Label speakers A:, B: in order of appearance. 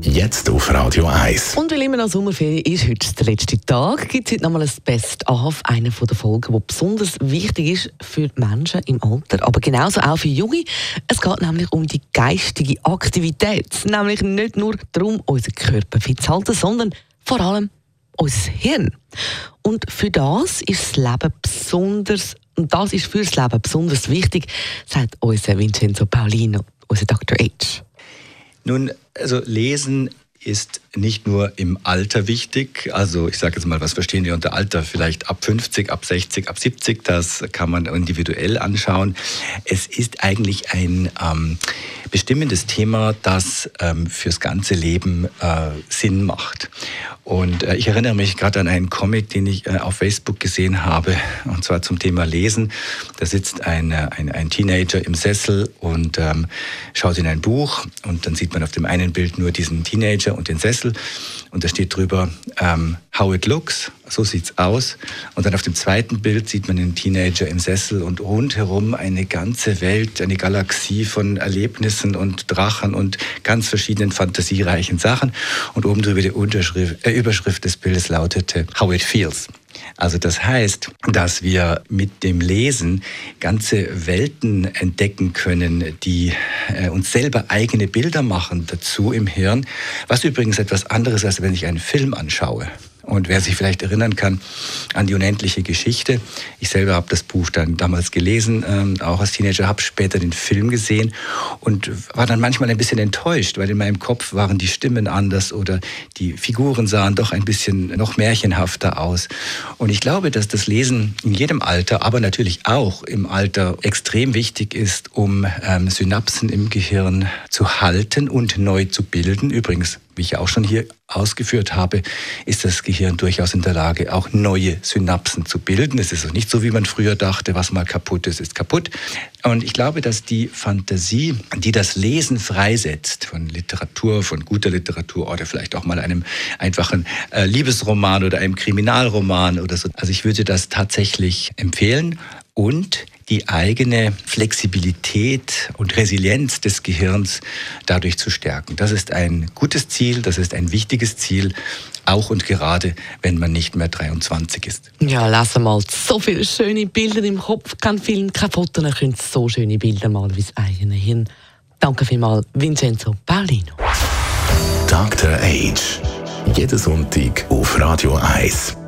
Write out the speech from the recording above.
A: Jetzt auf Radio 1.
B: Und weil immer noch Sommerferien ist, heute der letzte Tag, gibt es heute nochmal ein Best-of, eine der Folgen, die besonders wichtig ist für Menschen im Alter, aber genauso auch für Junge. Es geht nämlich um die geistige Aktivität. Nämlich nicht nur darum, unseren Körper fit zu halten, sondern vor allem unser Hirn. Und für das ist das Leben besonders, und das ist fürs Leben besonders wichtig, sagt unser Vincenzo Paulino, unser Dr. H.
C: Nun, also lesen ist nicht nur im Alter wichtig. Also ich sage jetzt mal, was verstehen wir unter Alter? Vielleicht ab 50, ab 60, ab 70. Das kann man individuell anschauen. Es ist eigentlich ein ähm, bestimmendes Thema, das ähm, fürs ganze Leben äh, Sinn macht. Und äh, ich erinnere mich gerade an einen Comic, den ich äh, auf Facebook gesehen habe, und zwar zum Thema Lesen. Da sitzt ein, äh, ein, ein Teenager im Sessel und ähm, schaut in ein Buch und dann sieht man auf dem einen Bild nur diesen Teenager und den Sessel und da steht drüber ähm, How it looks, so sieht's aus. Und dann auf dem zweiten Bild sieht man den Teenager im Sessel und rundherum eine ganze Welt, eine Galaxie von Erlebnissen und Drachen und ganz verschiedenen fantasiereichen Sachen. Und oben drüber die Unterschrift, äh, Überschrift des Bildes lautete How it feels. Also das heißt, dass wir mit dem Lesen ganze Welten entdecken können, die äh, uns selber eigene Bilder machen dazu im Hirn, was übrigens etwas anderes ist, als wenn ich einen Film anschaue. Und wer sich vielleicht erinnern kann an die unendliche Geschichte, ich selber habe das Buch dann damals gelesen, ähm, auch als Teenager, habe später den Film gesehen und war dann manchmal ein bisschen enttäuscht, weil in meinem Kopf waren die Stimmen anders oder die Figuren sahen doch ein bisschen noch märchenhafter aus. Und ich glaube, dass das Lesen in jedem Alter, aber natürlich auch im Alter extrem wichtig ist, um ähm, Synapsen im Gehirn zu halten und neu zu bilden. Übrigens wie ich auch schon hier ausgeführt habe, ist das Gehirn durchaus in der Lage, auch neue Synapsen zu bilden. Es ist auch nicht so, wie man früher dachte, was mal kaputt ist, ist kaputt. Und ich glaube, dass die Fantasie, die das Lesen freisetzt von Literatur, von guter Literatur oder vielleicht auch mal einem einfachen äh, Liebesroman oder einem Kriminalroman oder so, also ich würde das tatsächlich empfehlen und die eigene Flexibilität und Resilienz des Gehirns dadurch zu stärken. Das ist ein gutes Ziel, das ist ein wichtiges Ziel, auch und gerade, wenn man nicht mehr 23 ist.
B: Ja, lass mal so viele schöne Bilder im Kopf, kein Film, kein Foto, dann können so schöne Bilder malen wie das eigene Hirn. Danke vielmals, Vincenzo Paulino.
A: Dr. Age. Jeden Sonntag auf Radio 1.